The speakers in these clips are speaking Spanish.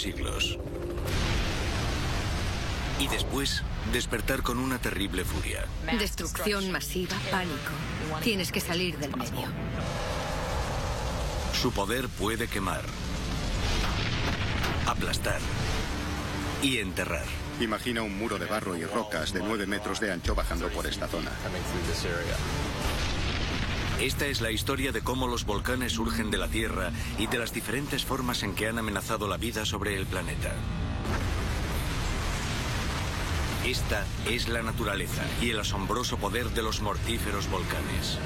siglos. Y después, despertar con una terrible furia. Destrucción masiva, pánico. Tienes que salir del medio. Su poder puede quemar, aplastar y enterrar. Imagina un muro de barro y rocas de 9 metros de ancho bajando por esta zona. Esta es la historia de cómo los volcanes surgen de la Tierra y de las diferentes formas en que han amenazado la vida sobre el planeta. Esta es la naturaleza y el asombroso poder de los mortíferos volcanes.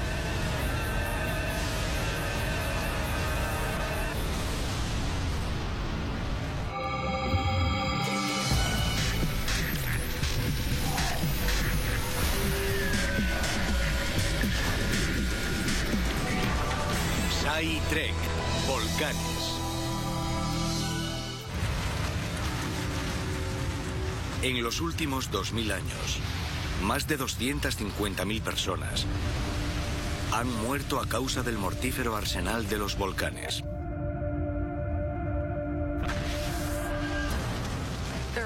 Últimos 2.000 años, más de 250.000 personas han muerto a causa del mortífero arsenal de los volcanes.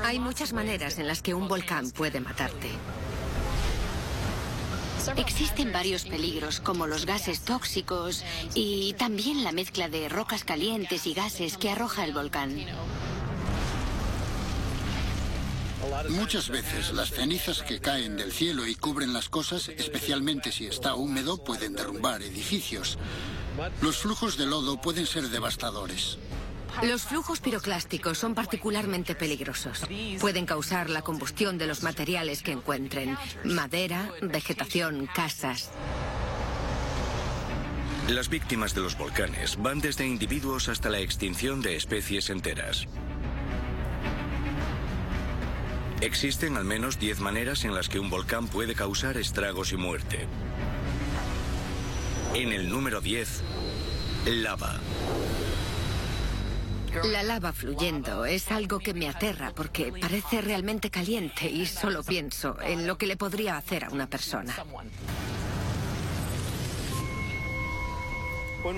Hay muchas maneras en las que un volcán puede matarte. Existen varios peligros, como los gases tóxicos y también la mezcla de rocas calientes y gases que arroja el volcán. Muchas veces las cenizas que caen del cielo y cubren las cosas, especialmente si está húmedo, pueden derrumbar edificios. Los flujos de lodo pueden ser devastadores. Los flujos piroclásticos son particularmente peligrosos. Pueden causar la combustión de los materiales que encuentren. Madera, vegetación, casas. Las víctimas de los volcanes van desde individuos hasta la extinción de especies enteras. Existen al menos 10 maneras en las que un volcán puede causar estragos y muerte. En el número 10, lava. La lava fluyendo es algo que me aterra porque parece realmente caliente y solo pienso en lo que le podría hacer a una persona.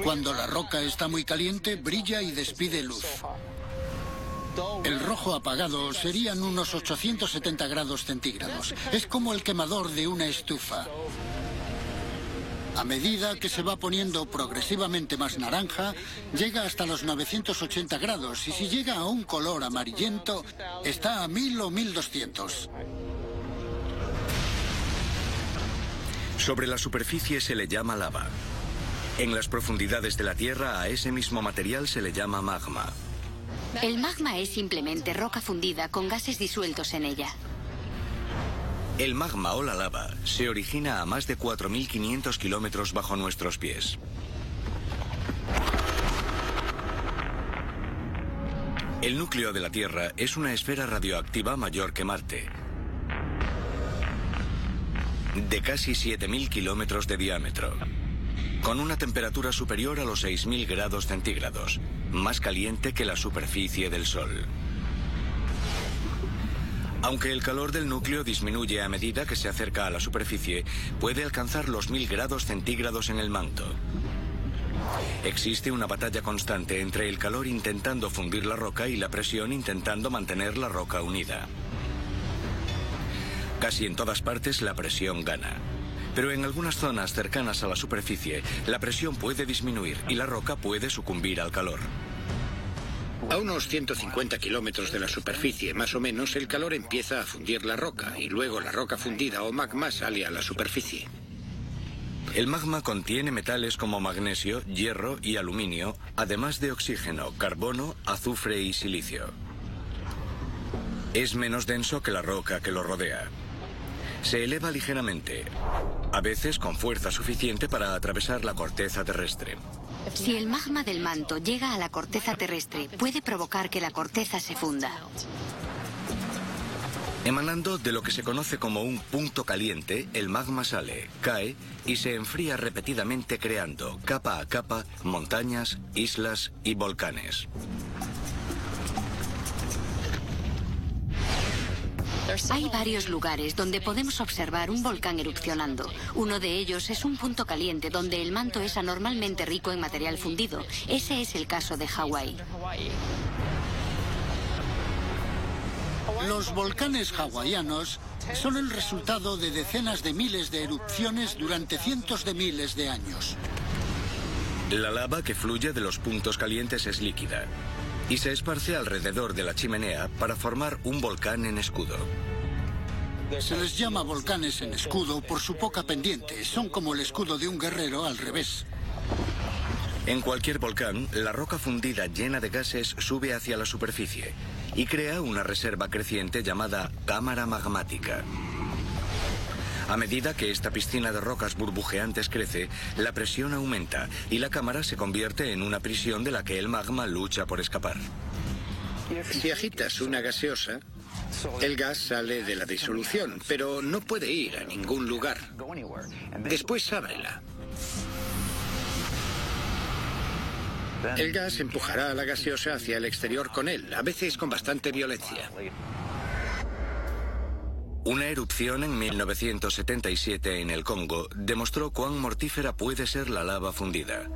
Cuando la roca está muy caliente, brilla y despide luz. El rojo apagado serían unos 870 grados centígrados. Es como el quemador de una estufa. A medida que se va poniendo progresivamente más naranja, llega hasta los 980 grados y si llega a un color amarillento, está a 1000 o 1200. Sobre la superficie se le llama lava. En las profundidades de la Tierra a ese mismo material se le llama magma. El magma es simplemente roca fundida con gases disueltos en ella. El magma o la lava se origina a más de 4.500 kilómetros bajo nuestros pies. El núcleo de la Tierra es una esfera radioactiva mayor que Marte, de casi 7.000 kilómetros de diámetro, con una temperatura superior a los 6.000 grados centígrados, más caliente que la superficie del Sol. Aunque el calor del núcleo disminuye a medida que se acerca a la superficie, puede alcanzar los 1000 grados centígrados en el manto. Existe una batalla constante entre el calor intentando fundir la roca y la presión intentando mantener la roca unida. Casi en todas partes la presión gana. Pero en algunas zonas cercanas a la superficie, la presión puede disminuir y la roca puede sucumbir al calor. A unos 150 kilómetros de la superficie, más o menos, el calor empieza a fundir la roca y luego la roca fundida o magma sale a la superficie. El magma contiene metales como magnesio, hierro y aluminio, además de oxígeno, carbono, azufre y silicio. Es menos denso que la roca que lo rodea. Se eleva ligeramente, a veces con fuerza suficiente para atravesar la corteza terrestre. Si el magma del manto llega a la corteza terrestre, puede provocar que la corteza se funda. Emanando de lo que se conoce como un punto caliente, el magma sale, cae y se enfría repetidamente creando, capa a capa, montañas, islas y volcanes. Hay varios lugares donde podemos observar un volcán erupcionando. Uno de ellos es un punto caliente donde el manto es anormalmente rico en material fundido. Ese es el caso de Hawái. Los volcanes hawaianos son el resultado de decenas de miles de erupciones durante cientos de miles de años. La lava que fluye de los puntos calientes es líquida y se esparce alrededor de la chimenea para formar un volcán en escudo. Se les llama volcanes en escudo por su poca pendiente. Son como el escudo de un guerrero al revés. En cualquier volcán, la roca fundida llena de gases sube hacia la superficie y crea una reserva creciente llamada cámara magmática. A medida que esta piscina de rocas burbujeantes crece, la presión aumenta y la cámara se convierte en una prisión de la que el magma lucha por escapar. Si agitas una gaseosa, el gas sale de la disolución, pero no puede ir a ningún lugar. Después ábrela. El gas empujará a la gaseosa hacia el exterior con él, a veces con bastante violencia. Una erupción en 1977 en el Congo demostró cuán mortífera puede ser la lava fundida.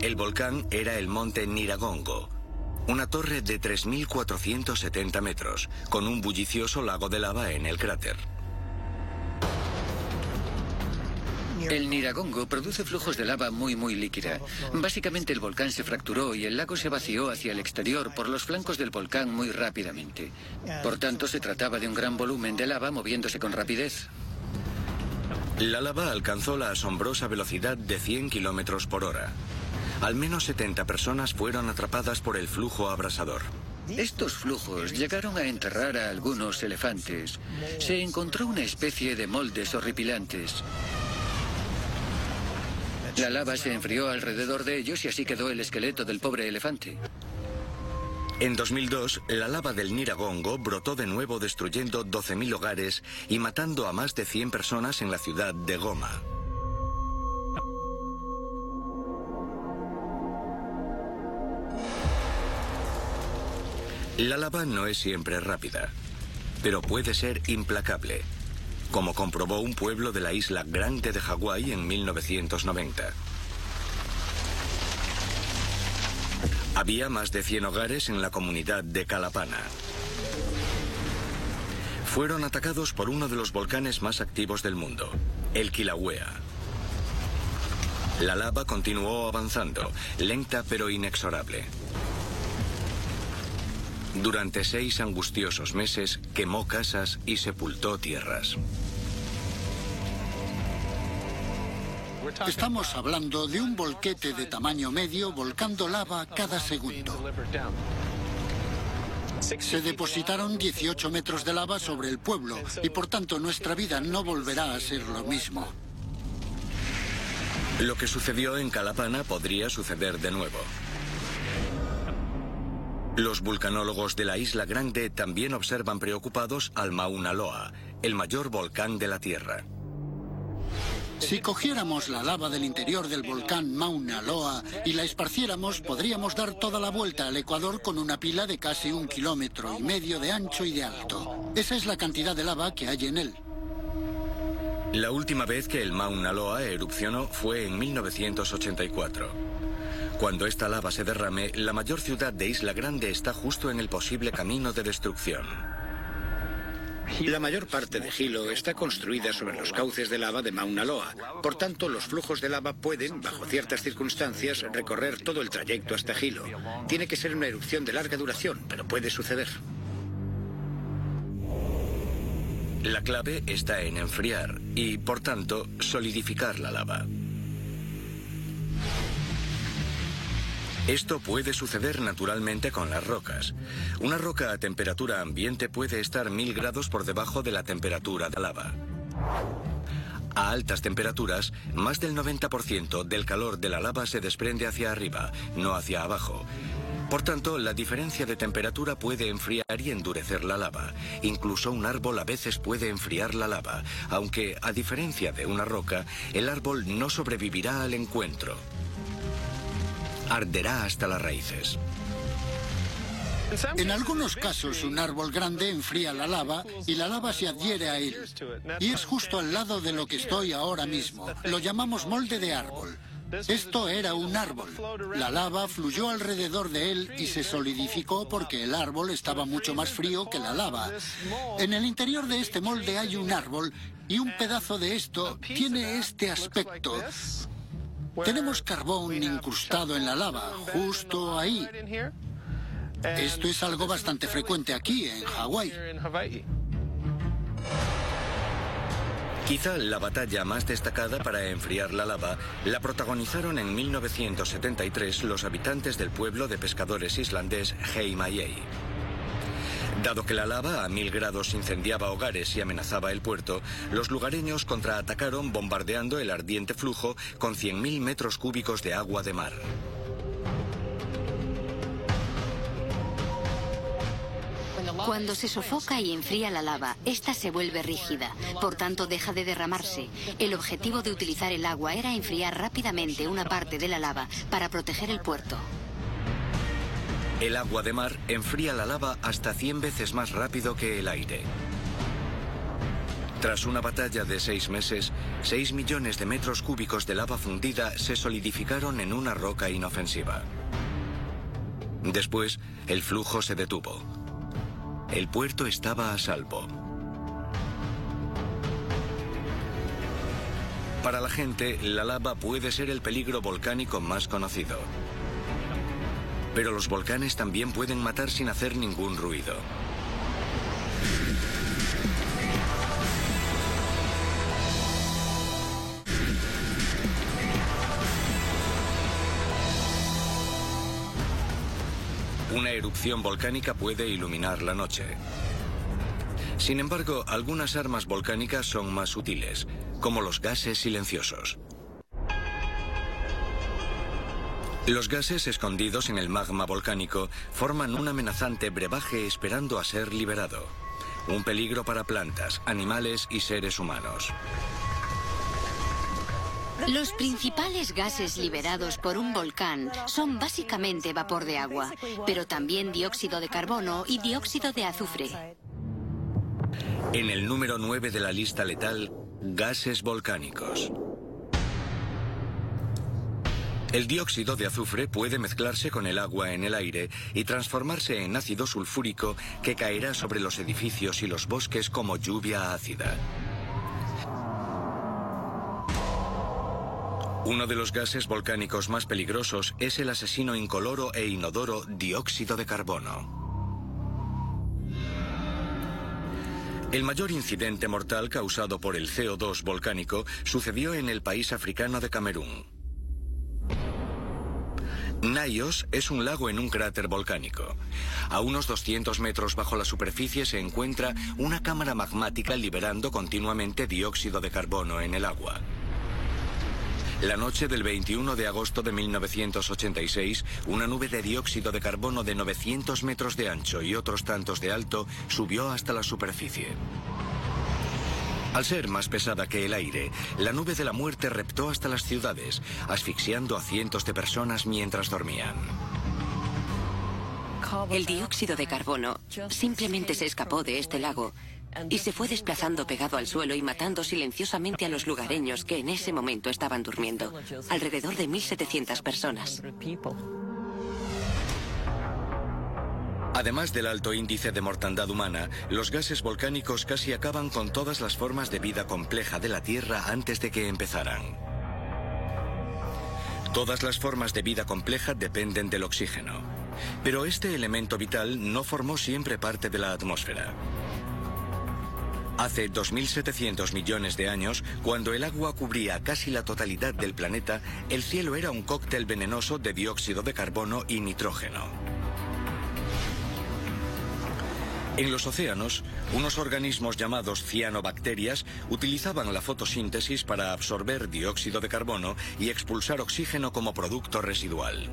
El volcán era el monte Niragongo, una torre de 3.470 metros, con un bullicioso lago de lava en el cráter. El Niragongo produce flujos de lava muy muy líquida. Básicamente el volcán se fracturó y el lago se vació hacia el exterior por los flancos del volcán muy rápidamente. Por tanto, se trataba de un gran volumen de lava moviéndose con rapidez. La lava alcanzó la asombrosa velocidad de 100 kilómetros por hora. Al menos 70 personas fueron atrapadas por el flujo abrasador. Estos flujos llegaron a enterrar a algunos elefantes. Se encontró una especie de moldes horripilantes. La lava se enfrió alrededor de ellos y así quedó el esqueleto del pobre elefante. En 2002, la lava del Niragongo brotó de nuevo destruyendo 12.000 hogares y matando a más de 100 personas en la ciudad de Goma. La lava no es siempre rápida, pero puede ser implacable como comprobó un pueblo de la isla Grande de Hawái en 1990. Había más de 100 hogares en la comunidad de Calapana. Fueron atacados por uno de los volcanes más activos del mundo, el Kilauea. La lava continuó avanzando, lenta pero inexorable. Durante seis angustiosos meses quemó casas y sepultó tierras. Estamos hablando de un volquete de tamaño medio volcando lava cada segundo. Se depositaron 18 metros de lava sobre el pueblo y por tanto nuestra vida no volverá a ser lo mismo. Lo que sucedió en Calapana podría suceder de nuevo. Los vulcanólogos de la Isla Grande también observan preocupados al Mauna Loa, el mayor volcán de la Tierra. Si cogiéramos la lava del interior del volcán Mauna Loa y la esparciéramos, podríamos dar toda la vuelta al Ecuador con una pila de casi un kilómetro y medio de ancho y de alto. Esa es la cantidad de lava que hay en él. La última vez que el Mauna Loa erupcionó fue en 1984. Cuando esta lava se derrame, la mayor ciudad de Isla Grande está justo en el posible camino de destrucción. La mayor parte de Hilo está construida sobre los cauces de lava de Mauna Loa. Por tanto, los flujos de lava pueden, bajo ciertas circunstancias, recorrer todo el trayecto hasta Hilo. Tiene que ser una erupción de larga duración, pero puede suceder. La clave está en enfriar y, por tanto, solidificar la lava. Esto puede suceder naturalmente con las rocas. Una roca a temperatura ambiente puede estar mil grados por debajo de la temperatura de la lava. A altas temperaturas, más del 90% del calor de la lava se desprende hacia arriba, no hacia abajo. Por tanto, la diferencia de temperatura puede enfriar y endurecer la lava. Incluso un árbol a veces puede enfriar la lava, aunque, a diferencia de una roca, el árbol no sobrevivirá al encuentro arderá hasta las raíces. En algunos casos, un árbol grande enfría la lava y la lava se adhiere a él. Y es justo al lado de lo que estoy ahora mismo. Lo llamamos molde de árbol. Esto era un árbol. La lava fluyó alrededor de él y se solidificó porque el árbol estaba mucho más frío que la lava. En el interior de este molde hay un árbol y un pedazo de esto tiene este aspecto. Tenemos carbón incrustado en la lava, justo ahí. Esto es algo bastante frecuente aquí, en Hawái. Quizá la batalla más destacada para enfriar la lava la protagonizaron en 1973 los habitantes del pueblo de pescadores islandés Heimayei. Dado que la lava a mil grados incendiaba hogares y amenazaba el puerto, los lugareños contraatacaron bombardeando el ardiente flujo con 100.000 metros cúbicos de agua de mar. Cuando se sofoca y enfría la lava, esta se vuelve rígida, por tanto deja de derramarse. El objetivo de utilizar el agua era enfriar rápidamente una parte de la lava para proteger el puerto. El agua de mar enfría la lava hasta 100 veces más rápido que el aire. Tras una batalla de seis meses, 6 millones de metros cúbicos de lava fundida se solidificaron en una roca inofensiva. Después, el flujo se detuvo. El puerto estaba a salvo. Para la gente, la lava puede ser el peligro volcánico más conocido. Pero los volcanes también pueden matar sin hacer ningún ruido. Una erupción volcánica puede iluminar la noche. Sin embargo, algunas armas volcánicas son más útiles, como los gases silenciosos. Los gases escondidos en el magma volcánico forman un amenazante brebaje esperando a ser liberado. Un peligro para plantas, animales y seres humanos. Los principales gases liberados por un volcán son básicamente vapor de agua, pero también dióxido de carbono y dióxido de azufre. En el número 9 de la lista letal, gases volcánicos. El dióxido de azufre puede mezclarse con el agua en el aire y transformarse en ácido sulfúrico que caerá sobre los edificios y los bosques como lluvia ácida. Uno de los gases volcánicos más peligrosos es el asesino incoloro e inodoro dióxido de carbono. El mayor incidente mortal causado por el CO2 volcánico sucedió en el país africano de Camerún. Naios es un lago en un cráter volcánico. A unos 200 metros bajo la superficie se encuentra una cámara magmática liberando continuamente dióxido de carbono en el agua. La noche del 21 de agosto de 1986, una nube de dióxido de carbono de 900 metros de ancho y otros tantos de alto subió hasta la superficie. Al ser más pesada que el aire, la nube de la muerte reptó hasta las ciudades, asfixiando a cientos de personas mientras dormían. El dióxido de carbono simplemente se escapó de este lago y se fue desplazando pegado al suelo y matando silenciosamente a los lugareños que en ese momento estaban durmiendo, alrededor de 1.700 personas. Además del alto índice de mortandad humana, los gases volcánicos casi acaban con todas las formas de vida compleja de la Tierra antes de que empezaran. Todas las formas de vida compleja dependen del oxígeno, pero este elemento vital no formó siempre parte de la atmósfera. Hace 2.700 millones de años, cuando el agua cubría casi la totalidad del planeta, el cielo era un cóctel venenoso de dióxido de carbono y nitrógeno. En los océanos, unos organismos llamados cianobacterias utilizaban la fotosíntesis para absorber dióxido de carbono y expulsar oxígeno como producto residual.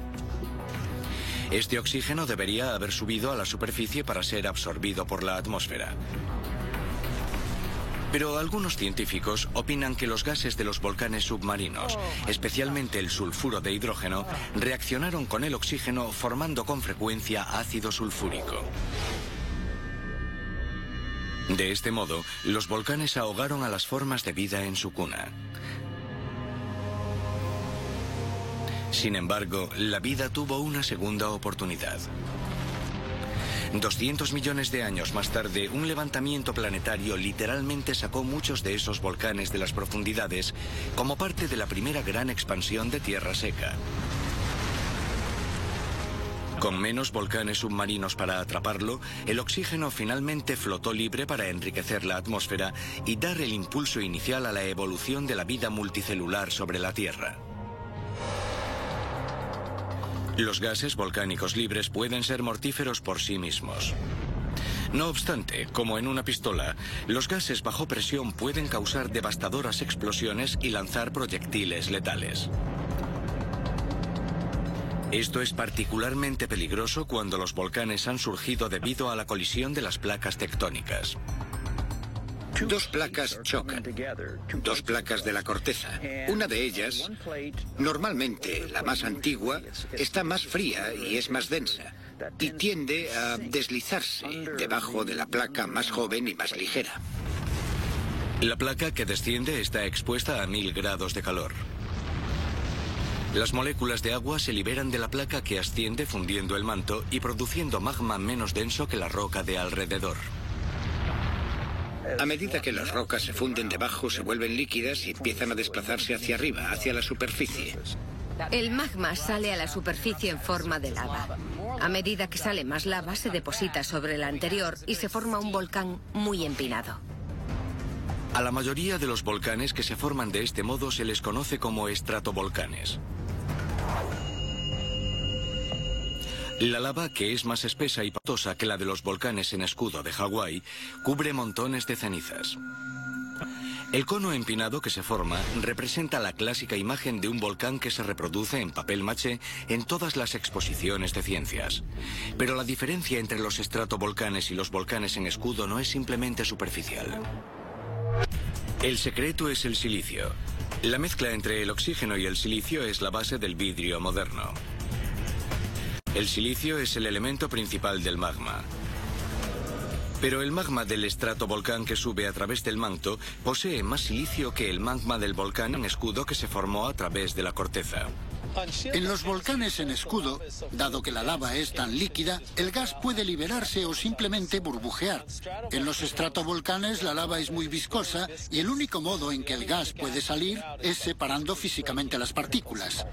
Este oxígeno debería haber subido a la superficie para ser absorbido por la atmósfera. Pero algunos científicos opinan que los gases de los volcanes submarinos, especialmente el sulfuro de hidrógeno, reaccionaron con el oxígeno formando con frecuencia ácido sulfúrico. De este modo, los volcanes ahogaron a las formas de vida en su cuna. Sin embargo, la vida tuvo una segunda oportunidad. 200 millones de años más tarde, un levantamiento planetario literalmente sacó muchos de esos volcanes de las profundidades como parte de la primera gran expansión de tierra seca. Con menos volcanes submarinos para atraparlo, el oxígeno finalmente flotó libre para enriquecer la atmósfera y dar el impulso inicial a la evolución de la vida multicelular sobre la Tierra. Los gases volcánicos libres pueden ser mortíferos por sí mismos. No obstante, como en una pistola, los gases bajo presión pueden causar devastadoras explosiones y lanzar proyectiles letales. Esto es particularmente peligroso cuando los volcanes han surgido debido a la colisión de las placas tectónicas. Dos placas chocan, dos placas de la corteza. Una de ellas, normalmente la más antigua, está más fría y es más densa y tiende a deslizarse debajo de la placa más joven y más ligera. La placa que desciende está expuesta a mil grados de calor. Las moléculas de agua se liberan de la placa que asciende fundiendo el manto y produciendo magma menos denso que la roca de alrededor. A medida que las rocas se funden debajo, se vuelven líquidas y empiezan a desplazarse hacia arriba, hacia la superficie. El magma sale a la superficie en forma de lava. A medida que sale más lava, se deposita sobre la anterior y se forma un volcán muy empinado. A la mayoría de los volcanes que se forman de este modo se les conoce como estratovolcanes. La lava, que es más espesa y patosa que la de los volcanes en escudo de Hawái, cubre montones de cenizas. El cono empinado que se forma representa la clásica imagen de un volcán que se reproduce en papel maché en todas las exposiciones de ciencias. Pero la diferencia entre los estratovolcanes y los volcanes en escudo no es simplemente superficial. El secreto es el silicio. La mezcla entre el oxígeno y el silicio es la base del vidrio moderno. El silicio es el elemento principal del magma. Pero el magma del estratovolcán que sube a través del manto posee más silicio que el magma del volcán en escudo que se formó a través de la corteza. En los volcanes en escudo, dado que la lava es tan líquida, el gas puede liberarse o simplemente burbujear. En los estratovolcanes la lava es muy viscosa y el único modo en que el gas puede salir es separando físicamente las partículas.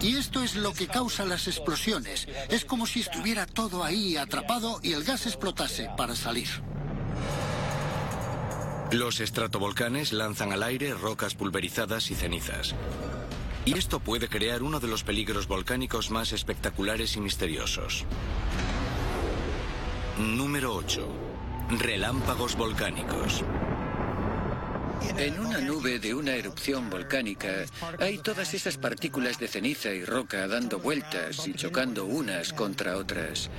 Y esto es lo que causa las explosiones. Es como si estuviera todo ahí atrapado y el gas explotase para salir. Los estratovolcanes lanzan al aire rocas pulverizadas y cenizas. Y esto puede crear uno de los peligros volcánicos más espectaculares y misteriosos. Número 8. Relámpagos volcánicos. En una nube de una erupción volcánica hay todas esas partículas de ceniza y roca dando vueltas y chocando unas contra otras.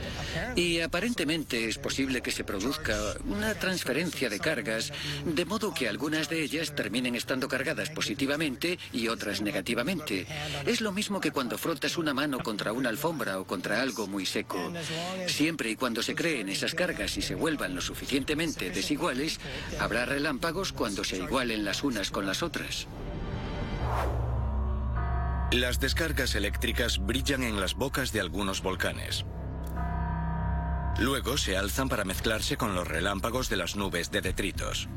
Y aparentemente es posible que se produzca una transferencia de cargas, de modo que algunas de ellas terminen estando cargadas positivamente y otras negativamente. Es lo mismo que cuando frotas una mano contra una alfombra o contra algo muy seco. Siempre y cuando se creen esas cargas y se vuelvan lo suficientemente desiguales, habrá relámpagos cuando se igualen las unas con las otras. Las descargas eléctricas brillan en las bocas de algunos volcanes. Luego se alzan para mezclarse con los relámpagos de las nubes de detritos.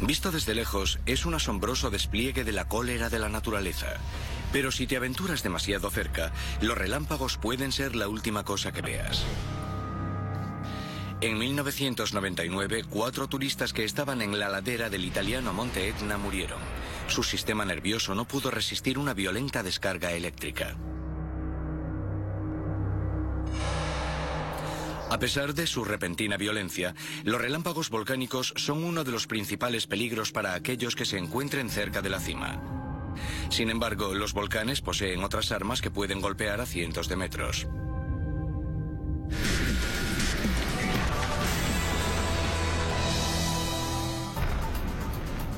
Visto desde lejos, es un asombroso despliegue de la cólera de la naturaleza. Pero si te aventuras demasiado cerca, los relámpagos pueden ser la última cosa que veas. En 1999, cuatro turistas que estaban en la ladera del italiano Monte Etna murieron. Su sistema nervioso no pudo resistir una violenta descarga eléctrica. A pesar de su repentina violencia, los relámpagos volcánicos son uno de los principales peligros para aquellos que se encuentren cerca de la cima. Sin embargo, los volcanes poseen otras armas que pueden golpear a cientos de metros.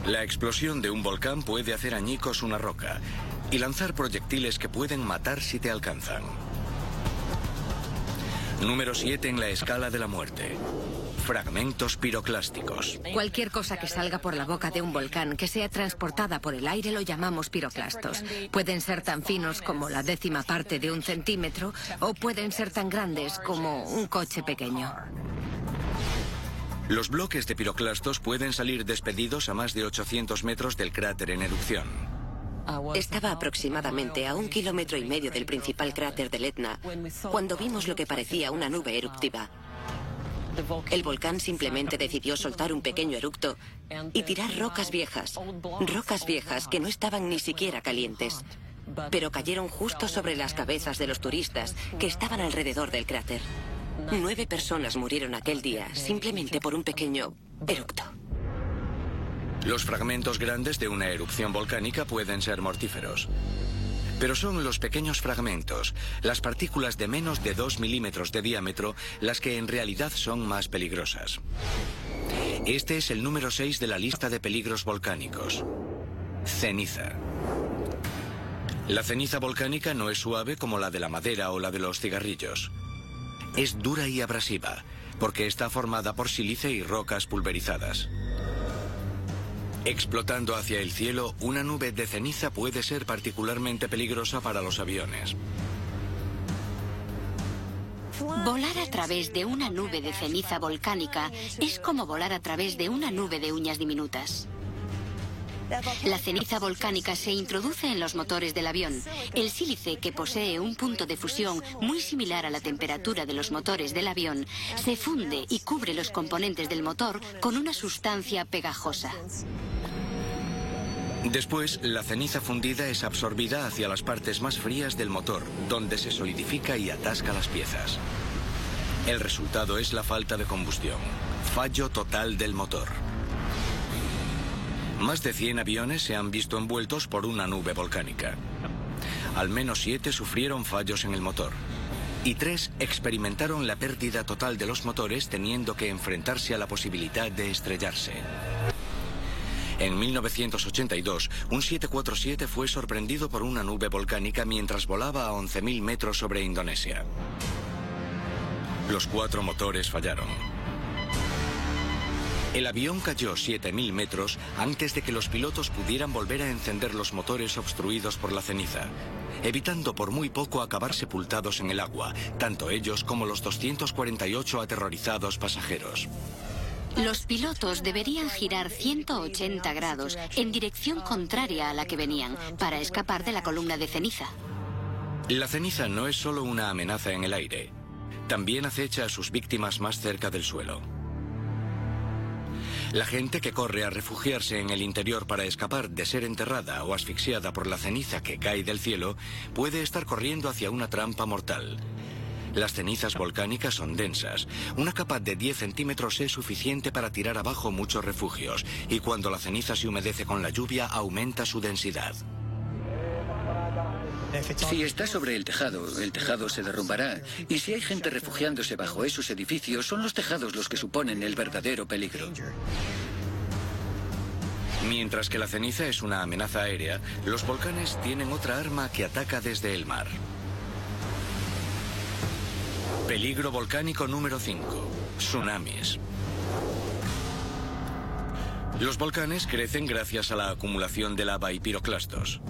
La explosión de un volcán puede hacer añicos una roca y lanzar proyectiles que pueden matar si te alcanzan. Número 7 en la escala de la muerte. Fragmentos piroclásticos. Cualquier cosa que salga por la boca de un volcán que sea transportada por el aire lo llamamos piroclastos. Pueden ser tan finos como la décima parte de un centímetro o pueden ser tan grandes como un coche pequeño. Los bloques de piroclastos pueden salir despedidos a más de 800 metros del cráter en erupción. Estaba aproximadamente a un kilómetro y medio del principal cráter del Etna cuando vimos lo que parecía una nube eruptiva. El volcán simplemente decidió soltar un pequeño eructo y tirar rocas viejas, rocas viejas que no estaban ni siquiera calientes, pero cayeron justo sobre las cabezas de los turistas que estaban alrededor del cráter. Nueve personas murieron aquel día simplemente por un pequeño eructo. Los fragmentos grandes de una erupción volcánica pueden ser mortíferos. Pero son los pequeños fragmentos, las partículas de menos de 2 milímetros de diámetro, las que en realidad son más peligrosas. Este es el número 6 de la lista de peligros volcánicos. Ceniza. La ceniza volcánica no es suave como la de la madera o la de los cigarrillos. Es dura y abrasiva, porque está formada por sílice y rocas pulverizadas. Explotando hacia el cielo, una nube de ceniza puede ser particularmente peligrosa para los aviones. Volar a través de una nube de ceniza volcánica es como volar a través de una nube de uñas diminutas. La ceniza volcánica se introduce en los motores del avión. El sílice, que posee un punto de fusión muy similar a la temperatura de los motores del avión, se funde y cubre los componentes del motor con una sustancia pegajosa. Después, la ceniza fundida es absorbida hacia las partes más frías del motor, donde se solidifica y atasca las piezas. El resultado es la falta de combustión, fallo total del motor. Más de 100 aviones se han visto envueltos por una nube volcánica. Al menos siete sufrieron fallos en el motor. Y tres experimentaron la pérdida total de los motores teniendo que enfrentarse a la posibilidad de estrellarse. En 1982, un 747 fue sorprendido por una nube volcánica mientras volaba a 11.000 metros sobre Indonesia. Los cuatro motores fallaron. El avión cayó 7.000 metros antes de que los pilotos pudieran volver a encender los motores obstruidos por la ceniza, evitando por muy poco acabar sepultados en el agua, tanto ellos como los 248 aterrorizados pasajeros. Los pilotos deberían girar 180 grados en dirección contraria a la que venían para escapar de la columna de ceniza. La ceniza no es solo una amenaza en el aire, también acecha a sus víctimas más cerca del suelo. La gente que corre a refugiarse en el interior para escapar de ser enterrada o asfixiada por la ceniza que cae del cielo puede estar corriendo hacia una trampa mortal. Las cenizas volcánicas son densas. Una capa de 10 centímetros es suficiente para tirar abajo muchos refugios y cuando la ceniza se humedece con la lluvia aumenta su densidad. Si está sobre el tejado, el tejado se derrumbará. Y si hay gente refugiándose bajo esos edificios, son los tejados los que suponen el verdadero peligro. Mientras que la ceniza es una amenaza aérea, los volcanes tienen otra arma que ataca desde el mar. Peligro volcánico número 5. Tsunamis. Los volcanes crecen gracias a la acumulación de lava y piroclastos.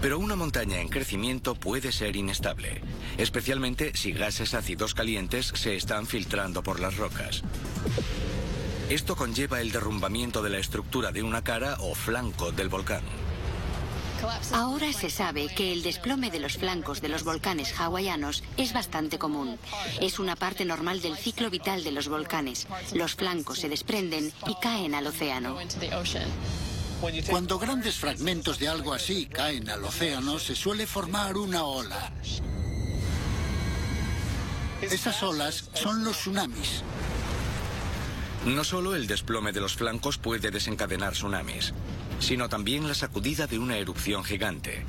Pero una montaña en crecimiento puede ser inestable, especialmente si gases ácidos calientes se están filtrando por las rocas. Esto conlleva el derrumbamiento de la estructura de una cara o flanco del volcán. Ahora se sabe que el desplome de los flancos de los volcanes hawaianos es bastante común. Es una parte normal del ciclo vital de los volcanes. Los flancos se desprenden y caen al océano. Cuando grandes fragmentos de algo así caen al océano, se suele formar una ola. Esas olas son los tsunamis. No solo el desplome de los flancos puede desencadenar tsunamis, sino también la sacudida de una erupción gigante.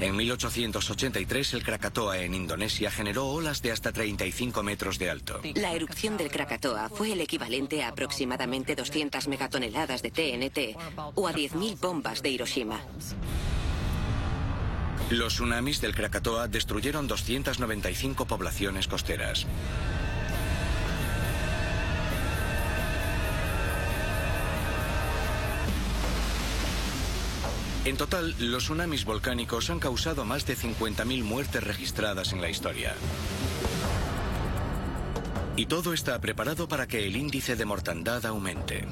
En 1883 el Krakatoa en Indonesia generó olas de hasta 35 metros de alto. La erupción del Krakatoa fue el equivalente a aproximadamente 200 megatoneladas de TNT o a 10.000 bombas de Hiroshima. Los tsunamis del Krakatoa destruyeron 295 poblaciones costeras. En total, los tsunamis volcánicos han causado más de 50.000 muertes registradas en la historia. Y todo está preparado para que el índice de mortandad aumente.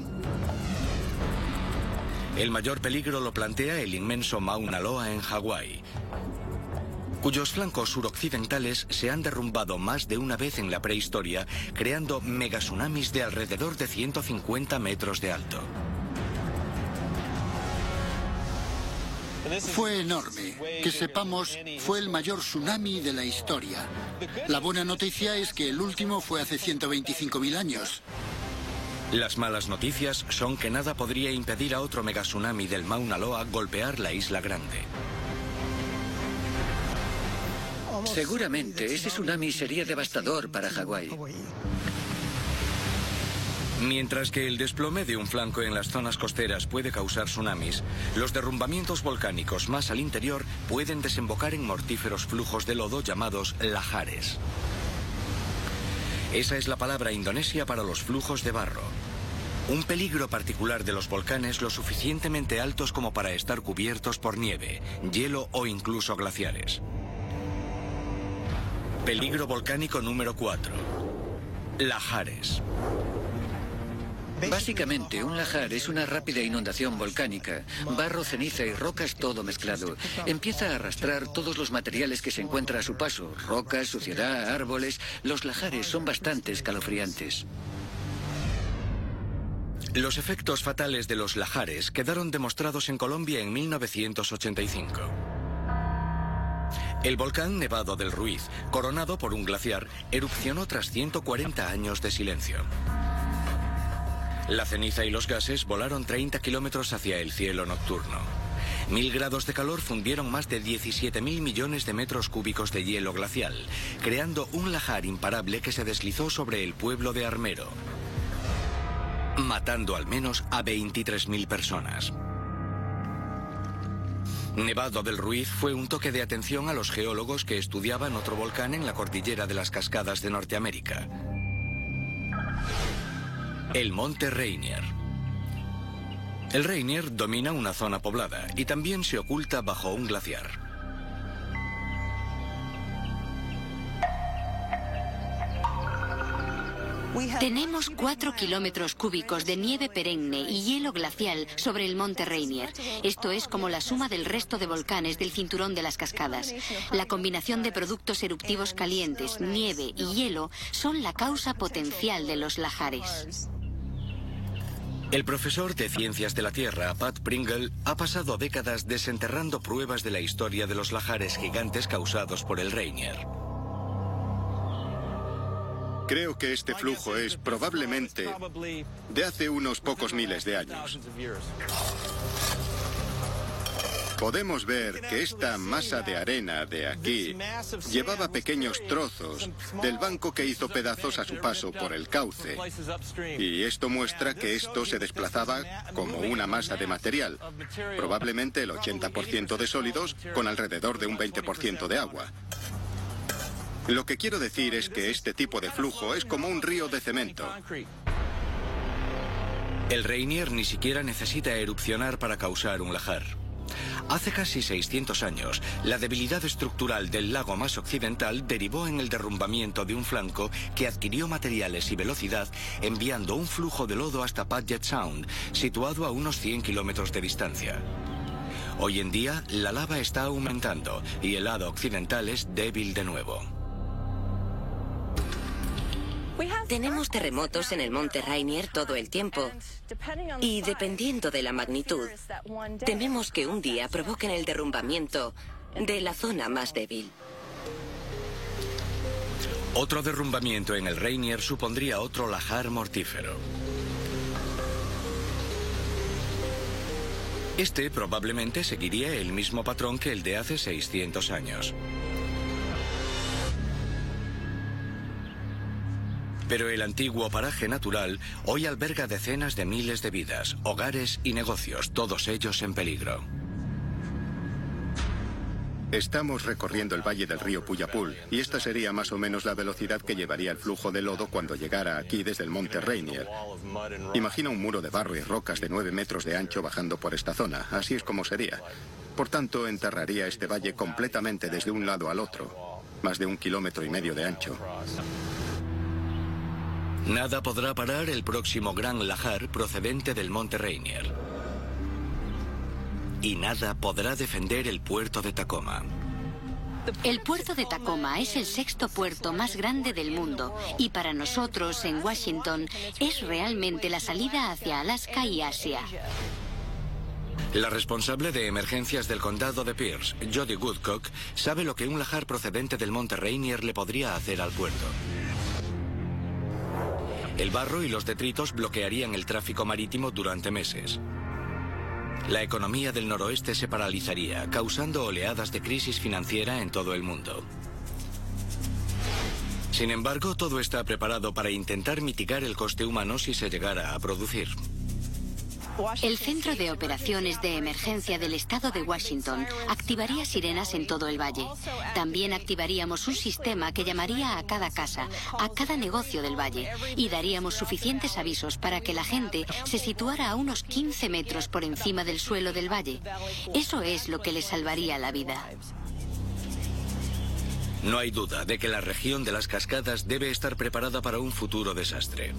El mayor peligro lo plantea el inmenso Mauna Loa en Hawái, cuyos flancos suroccidentales se han derrumbado más de una vez en la prehistoria, creando megatsunamis de alrededor de 150 metros de alto. Fue enorme. Que sepamos, fue el mayor tsunami de la historia. La buena noticia es que el último fue hace 125.000 años. Las malas noticias son que nada podría impedir a otro megatsunami del Mauna Loa golpear la isla grande. Seguramente ese tsunami sería devastador para Hawái. Mientras que el desplome de un flanco en las zonas costeras puede causar tsunamis, los derrumbamientos volcánicos más al interior pueden desembocar en mortíferos flujos de lodo llamados lahares. Esa es la palabra indonesia para los flujos de barro. Un peligro particular de los volcanes lo suficientemente altos como para estar cubiertos por nieve, hielo o incluso glaciares. Peligro volcánico número 4. Lahares. Básicamente, un lajar es una rápida inundación volcánica. Barro, ceniza y rocas todo mezclado. Empieza a arrastrar todos los materiales que se encuentra a su paso. Rocas, suciedad, árboles. Los lajares son bastante escalofriantes. Los efectos fatales de los lajares quedaron demostrados en Colombia en 1985. El volcán Nevado del Ruiz, coronado por un glaciar, erupcionó tras 140 años de silencio. La ceniza y los gases volaron 30 kilómetros hacia el cielo nocturno. Mil grados de calor fundieron más de 17.000 millones de metros cúbicos de hielo glacial, creando un lajar imparable que se deslizó sobre el pueblo de Armero, matando al menos a 23.000 personas. Nevado del Ruiz fue un toque de atención a los geólogos que estudiaban otro volcán en la cordillera de las Cascadas de Norteamérica. El Monte Rainier. El Rainier domina una zona poblada y también se oculta bajo un glaciar. Tenemos 4 kilómetros cúbicos de nieve perenne y hielo glacial sobre el monte Rainier. Esto es como la suma del resto de volcanes del cinturón de las cascadas. La combinación de productos eruptivos calientes, nieve y hielo son la causa potencial de los lajares. El profesor de Ciencias de la Tierra, Pat Pringle, ha pasado décadas desenterrando pruebas de la historia de los lajares gigantes causados por el Rainier. Creo que este flujo es probablemente de hace unos pocos miles de años. Podemos ver que esta masa de arena de aquí llevaba pequeños trozos del banco que hizo pedazos a su paso por el cauce. Y esto muestra que esto se desplazaba como una masa de material, probablemente el 80% de sólidos con alrededor de un 20% de agua. Lo que quiero decir es que este tipo de flujo es como un río de cemento. El Rainier ni siquiera necesita erupcionar para causar un lajar. Hace casi 600 años, la debilidad estructural del lago más occidental derivó en el derrumbamiento de un flanco que adquirió materiales y velocidad enviando un flujo de lodo hasta Paget Sound, situado a unos 100 kilómetros de distancia. Hoy en día, la lava está aumentando y el lado occidental es débil de nuevo. Tenemos terremotos en el monte Rainier todo el tiempo y dependiendo de la magnitud, tememos que un día provoquen el derrumbamiento de la zona más débil. Otro derrumbamiento en el Rainier supondría otro lajar mortífero. Este probablemente seguiría el mismo patrón que el de hace 600 años. Pero el antiguo paraje natural hoy alberga decenas de miles de vidas, hogares y negocios, todos ellos en peligro. Estamos recorriendo el valle del río Puyapul y esta sería más o menos la velocidad que llevaría el flujo de lodo cuando llegara aquí desde el monte Rainier. Imagina un muro de barro y rocas de 9 metros de ancho bajando por esta zona. Así es como sería. Por tanto, enterraría este valle completamente desde un lado al otro, más de un kilómetro y medio de ancho. Nada podrá parar el próximo gran lajar procedente del monte Rainier. Y nada podrá defender el puerto de Tacoma. El puerto de Tacoma es el sexto puerto más grande del mundo y para nosotros en Washington es realmente la salida hacia Alaska y Asia. La responsable de emergencias del condado de Pierce, Jody Woodcock, sabe lo que un lajar procedente del monte Rainier le podría hacer al puerto. El barro y los detritos bloquearían el tráfico marítimo durante meses. La economía del noroeste se paralizaría, causando oleadas de crisis financiera en todo el mundo. Sin embargo, todo está preparado para intentar mitigar el coste humano si se llegara a producir. El Centro de Operaciones de Emergencia del Estado de Washington activaría sirenas en todo el valle. También activaríamos un sistema que llamaría a cada casa, a cada negocio del valle, y daríamos suficientes avisos para que la gente se situara a unos 15 metros por encima del suelo del valle. Eso es lo que les salvaría la vida. No hay duda de que la región de las cascadas debe estar preparada para un futuro desastre.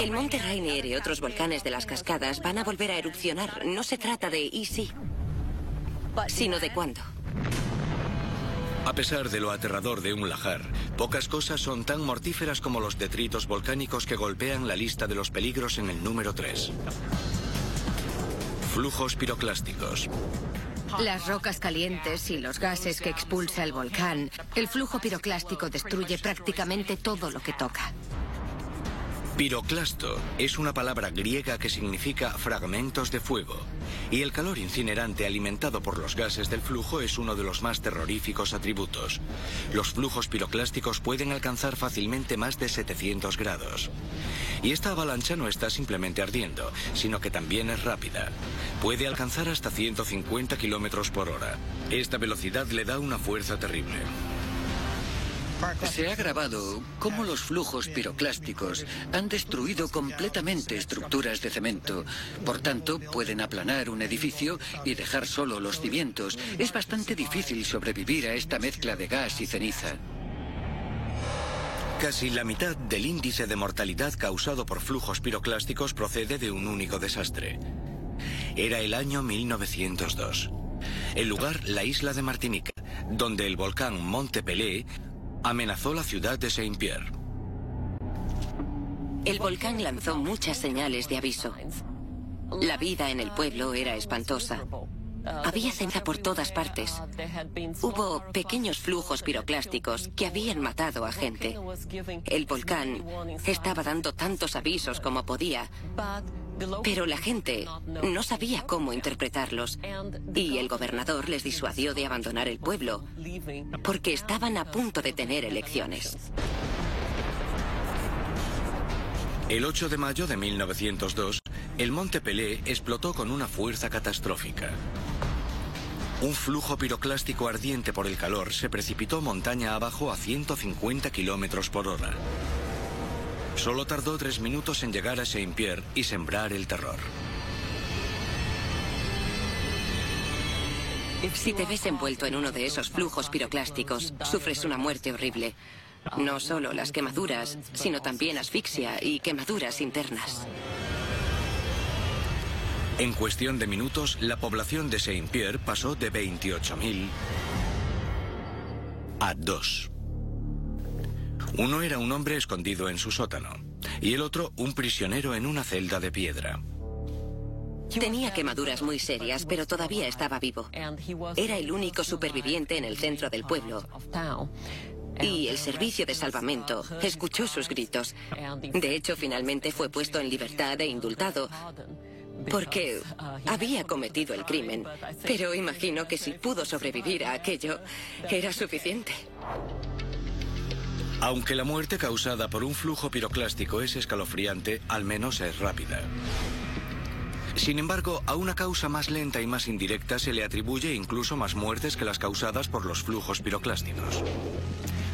El monte Rainier y otros volcanes de las cascadas van a volver a erupcionar. No se trata de y sí, sino de cuándo. A pesar de lo aterrador de un lajar, pocas cosas son tan mortíferas como los detritos volcánicos que golpean la lista de los peligros en el número 3. Flujos piroclásticos. Las rocas calientes y los gases que expulsa el volcán, el flujo piroclástico destruye prácticamente todo lo que toca. Piroclasto es una palabra griega que significa fragmentos de fuego, y el calor incinerante alimentado por los gases del flujo es uno de los más terroríficos atributos. Los flujos piroclásticos pueden alcanzar fácilmente más de 700 grados. Y esta avalancha no está simplemente ardiendo, sino que también es rápida. Puede alcanzar hasta 150 kilómetros por hora. Esta velocidad le da una fuerza terrible. Se ha grabado cómo los flujos piroclásticos han destruido completamente estructuras de cemento. Por tanto, pueden aplanar un edificio y dejar solo los cimientos. Es bastante difícil sobrevivir a esta mezcla de gas y ceniza. Casi la mitad del índice de mortalidad causado por flujos piroclásticos procede de un único desastre. Era el año 1902. El lugar, la isla de Martinica, donde el volcán Monte Pelé amenazó la ciudad de Saint-Pierre. El volcán lanzó muchas señales de aviso. La vida en el pueblo era espantosa. Había ceniza por todas partes. Hubo pequeños flujos piroclásticos que habían matado a gente. El volcán estaba dando tantos avisos como podía, pero la gente no sabía cómo interpretarlos y el gobernador les disuadió de abandonar el pueblo porque estaban a punto de tener elecciones. El 8 de mayo de 1902, el monte Pelé explotó con una fuerza catastrófica. Un flujo piroclástico ardiente por el calor se precipitó montaña abajo a 150 kilómetros por hora. Solo tardó tres minutos en llegar a Saint-Pierre y sembrar el terror. Si te ves envuelto en uno de esos flujos piroclásticos, sufres una muerte horrible. No solo las quemaduras, sino también asfixia y quemaduras internas. En cuestión de minutos, la población de Saint-Pierre pasó de 28.000 a 2. Uno era un hombre escondido en su sótano y el otro un prisionero en una celda de piedra. Tenía quemaduras muy serias, pero todavía estaba vivo. Era el único superviviente en el centro del pueblo. Y el servicio de salvamento escuchó sus gritos. De hecho, finalmente fue puesto en libertad e indultado porque había cometido el crimen. Pero imagino que si pudo sobrevivir a aquello, era suficiente. Aunque la muerte causada por un flujo piroclástico es escalofriante, al menos es rápida. Sin embargo, a una causa más lenta y más indirecta se le atribuye incluso más muertes que las causadas por los flujos piroclásticos.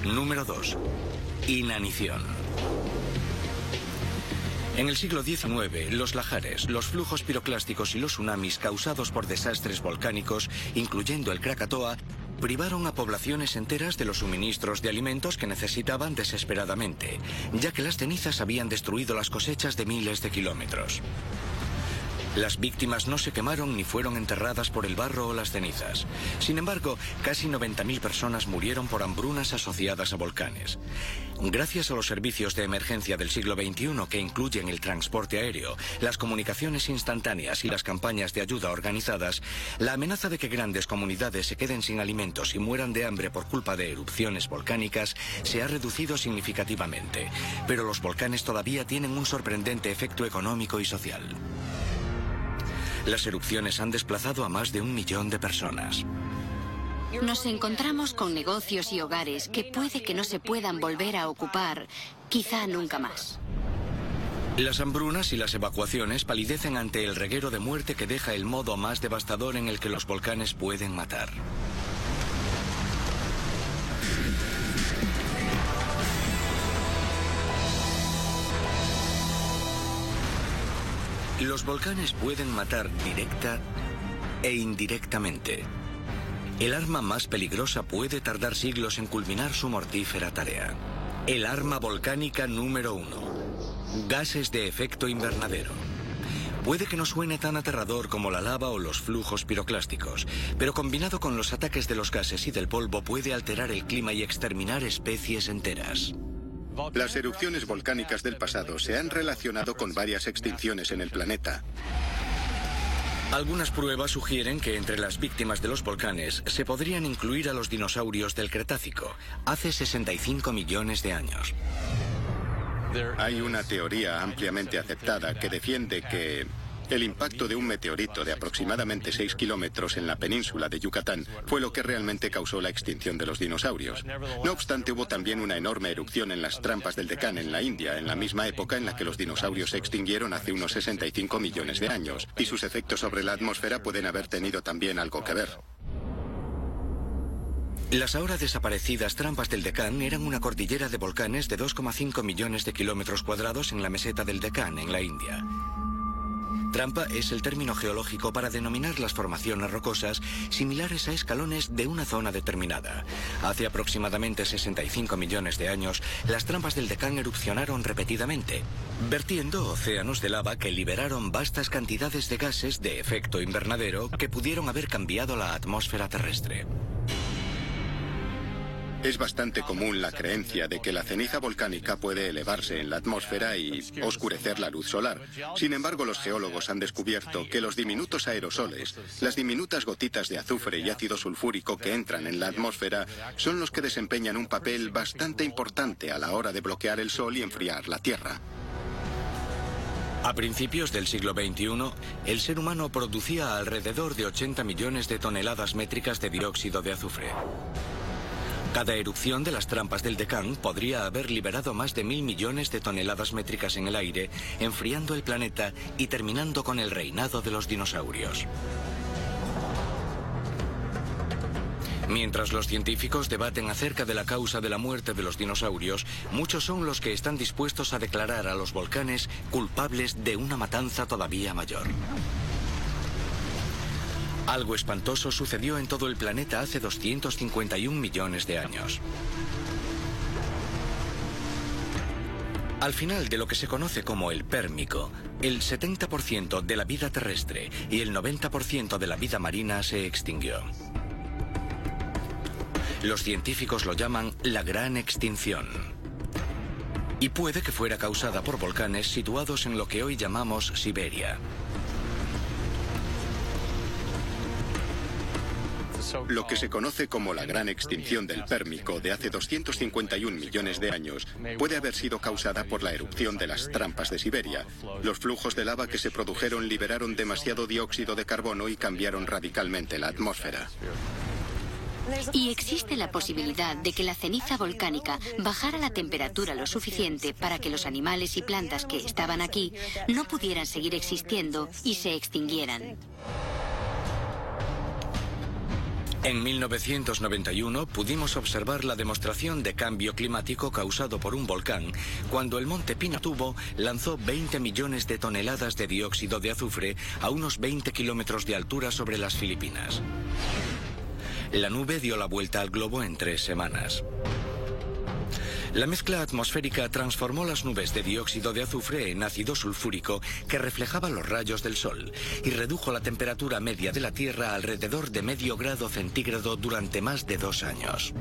Número 2. Inanición. En el siglo XIX, los lajares, los flujos piroclásticos y los tsunamis causados por desastres volcánicos, incluyendo el Krakatoa, privaron a poblaciones enteras de los suministros de alimentos que necesitaban desesperadamente, ya que las cenizas habían destruido las cosechas de miles de kilómetros. Las víctimas no se quemaron ni fueron enterradas por el barro o las cenizas. Sin embargo, casi 90.000 personas murieron por hambrunas asociadas a volcanes. Gracias a los servicios de emergencia del siglo XXI que incluyen el transporte aéreo, las comunicaciones instantáneas y las campañas de ayuda organizadas, la amenaza de que grandes comunidades se queden sin alimentos y mueran de hambre por culpa de erupciones volcánicas se ha reducido significativamente. Pero los volcanes todavía tienen un sorprendente efecto económico y social. Las erupciones han desplazado a más de un millón de personas. Nos encontramos con negocios y hogares que puede que no se puedan volver a ocupar, quizá nunca más. Las hambrunas y las evacuaciones palidecen ante el reguero de muerte que deja el modo más devastador en el que los volcanes pueden matar. Los volcanes pueden matar directa e indirectamente. El arma más peligrosa puede tardar siglos en culminar su mortífera tarea. El arma volcánica número uno. Gases de efecto invernadero. Puede que no suene tan aterrador como la lava o los flujos piroclásticos, pero combinado con los ataques de los gases y del polvo puede alterar el clima y exterminar especies enteras. Las erupciones volcánicas del pasado se han relacionado con varias extinciones en el planeta. Algunas pruebas sugieren que entre las víctimas de los volcanes se podrían incluir a los dinosaurios del Cretácico, hace 65 millones de años. Hay una teoría ampliamente aceptada que defiende que el impacto de un meteorito de aproximadamente 6 kilómetros en la península de Yucatán fue lo que realmente causó la extinción de los dinosaurios. No obstante, hubo también una enorme erupción en las trampas del Deccan en la India, en la misma época en la que los dinosaurios se extinguieron hace unos 65 millones de años, y sus efectos sobre la atmósfera pueden haber tenido también algo que ver. Las ahora desaparecidas trampas del Deccan eran una cordillera de volcanes de 2,5 millones de kilómetros cuadrados en la meseta del Deccan, en la India. Trampa es el término geológico para denominar las formaciones rocosas similares a escalones de una zona determinada. Hace aproximadamente 65 millones de años, las trampas del Deccan erupcionaron repetidamente, vertiendo océanos de lava que liberaron vastas cantidades de gases de efecto invernadero que pudieron haber cambiado la atmósfera terrestre. Es bastante común la creencia de que la ceniza volcánica puede elevarse en la atmósfera y oscurecer la luz solar. Sin embargo, los geólogos han descubierto que los diminutos aerosoles, las diminutas gotitas de azufre y ácido sulfúrico que entran en la atmósfera, son los que desempeñan un papel bastante importante a la hora de bloquear el sol y enfriar la Tierra. A principios del siglo XXI, el ser humano producía alrededor de 80 millones de toneladas métricas de dióxido de azufre. Cada erupción de las trampas del Deccan podría haber liberado más de mil millones de toneladas métricas en el aire, enfriando el planeta y terminando con el reinado de los dinosaurios. Mientras los científicos debaten acerca de la causa de la muerte de los dinosaurios, muchos son los que están dispuestos a declarar a los volcanes culpables de una matanza todavía mayor. Algo espantoso sucedió en todo el planeta hace 251 millones de años. Al final de lo que se conoce como el Pérmico, el 70% de la vida terrestre y el 90% de la vida marina se extinguió. Los científicos lo llaman la Gran Extinción. Y puede que fuera causada por volcanes situados en lo que hoy llamamos Siberia. Lo que se conoce como la gran extinción del Pérmico de hace 251 millones de años puede haber sido causada por la erupción de las trampas de Siberia. Los flujos de lava que se produjeron liberaron demasiado dióxido de carbono y cambiaron radicalmente la atmósfera. Y existe la posibilidad de que la ceniza volcánica bajara la temperatura lo suficiente para que los animales y plantas que estaban aquí no pudieran seguir existiendo y se extinguieran. En 1991 pudimos observar la demostración de cambio climático causado por un volcán cuando el monte Pinatubo lanzó 20 millones de toneladas de dióxido de azufre a unos 20 kilómetros de altura sobre las Filipinas. La nube dio la vuelta al globo en tres semanas. La mezcla atmosférica transformó las nubes de dióxido de azufre en ácido sulfúrico que reflejaba los rayos del sol y redujo la temperatura media de la Tierra alrededor de medio grado centígrado durante más de dos años.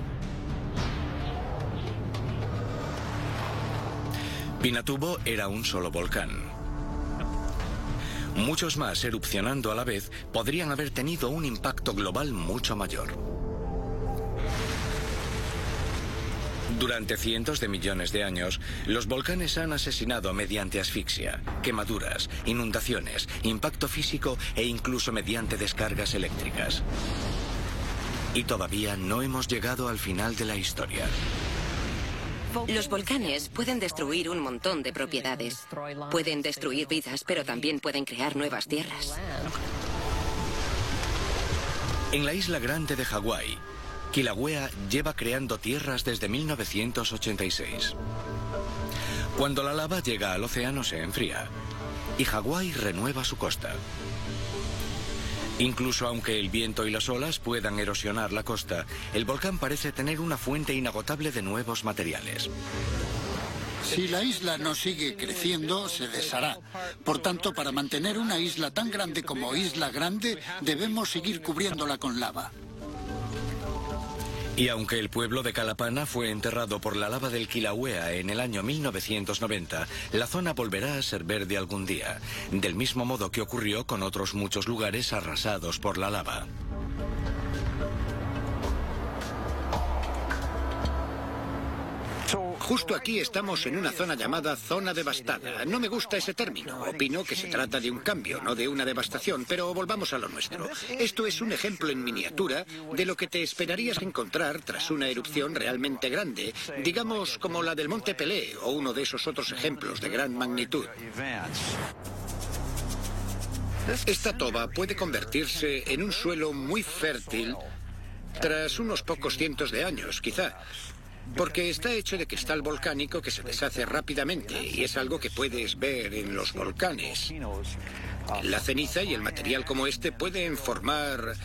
Pinatubo era un solo volcán. Muchos más erupcionando a la vez podrían haber tenido un impacto global mucho mayor. Durante cientos de millones de años, los volcanes han asesinado mediante asfixia, quemaduras, inundaciones, impacto físico e incluso mediante descargas eléctricas. Y todavía no hemos llegado al final de la historia. Los volcanes pueden destruir un montón de propiedades. Pueden destruir vidas, pero también pueden crear nuevas tierras. En la isla grande de Hawái, Kilauea lleva creando tierras desde 1986. Cuando la lava llega al océano se enfría y Hawái renueva su costa. Incluso aunque el viento y las olas puedan erosionar la costa, el volcán parece tener una fuente inagotable de nuevos materiales. Si la isla no sigue creciendo, se deshará. Por tanto, para mantener una isla tan grande como Isla Grande, debemos seguir cubriéndola con lava. Y aunque el pueblo de Calapana fue enterrado por la lava del Kilauea en el año 1990, la zona volverá a ser verde algún día, del mismo modo que ocurrió con otros muchos lugares arrasados por la lava. Justo aquí estamos en una zona llamada zona devastada. No me gusta ese término. Opino que se trata de un cambio, no de una devastación, pero volvamos a lo nuestro. Esto es un ejemplo en miniatura de lo que te esperarías encontrar tras una erupción realmente grande, digamos como la del Monte Pelé o uno de esos otros ejemplos de gran magnitud. Esta toba puede convertirse en un suelo muy fértil tras unos pocos cientos de años, quizá. Porque está hecho de cristal volcánico que se deshace rápidamente y es algo que puedes ver en los volcanes. La ceniza y el material como este pueden formar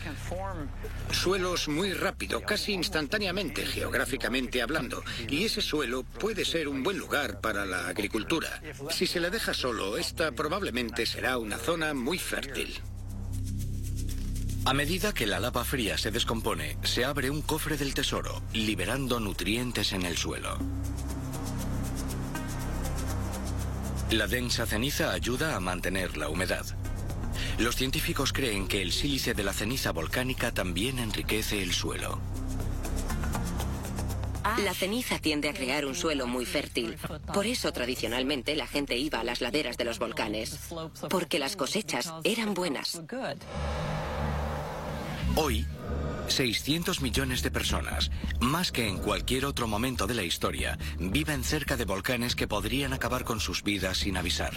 suelos muy rápido, casi instantáneamente, geográficamente hablando. Y ese suelo puede ser un buen lugar para la agricultura. Si se le deja solo, esta probablemente será una zona muy fértil. A medida que la lava fría se descompone, se abre un cofre del tesoro, liberando nutrientes en el suelo. La densa ceniza ayuda a mantener la humedad. Los científicos creen que el sílice de la ceniza volcánica también enriquece el suelo. La ceniza tiende a crear un suelo muy fértil. Por eso tradicionalmente la gente iba a las laderas de los volcanes, porque las cosechas eran buenas. Hoy, 600 millones de personas, más que en cualquier otro momento de la historia, viven cerca de volcanes que podrían acabar con sus vidas sin avisar.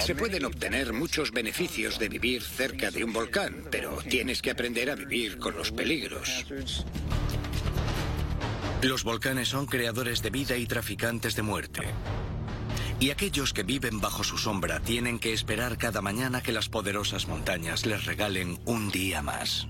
Se pueden obtener muchos beneficios de vivir cerca de un volcán, pero tienes que aprender a vivir con los peligros. Los volcanes son creadores de vida y traficantes de muerte. Y aquellos que viven bajo su sombra tienen que esperar cada mañana que las poderosas montañas les regalen un día más.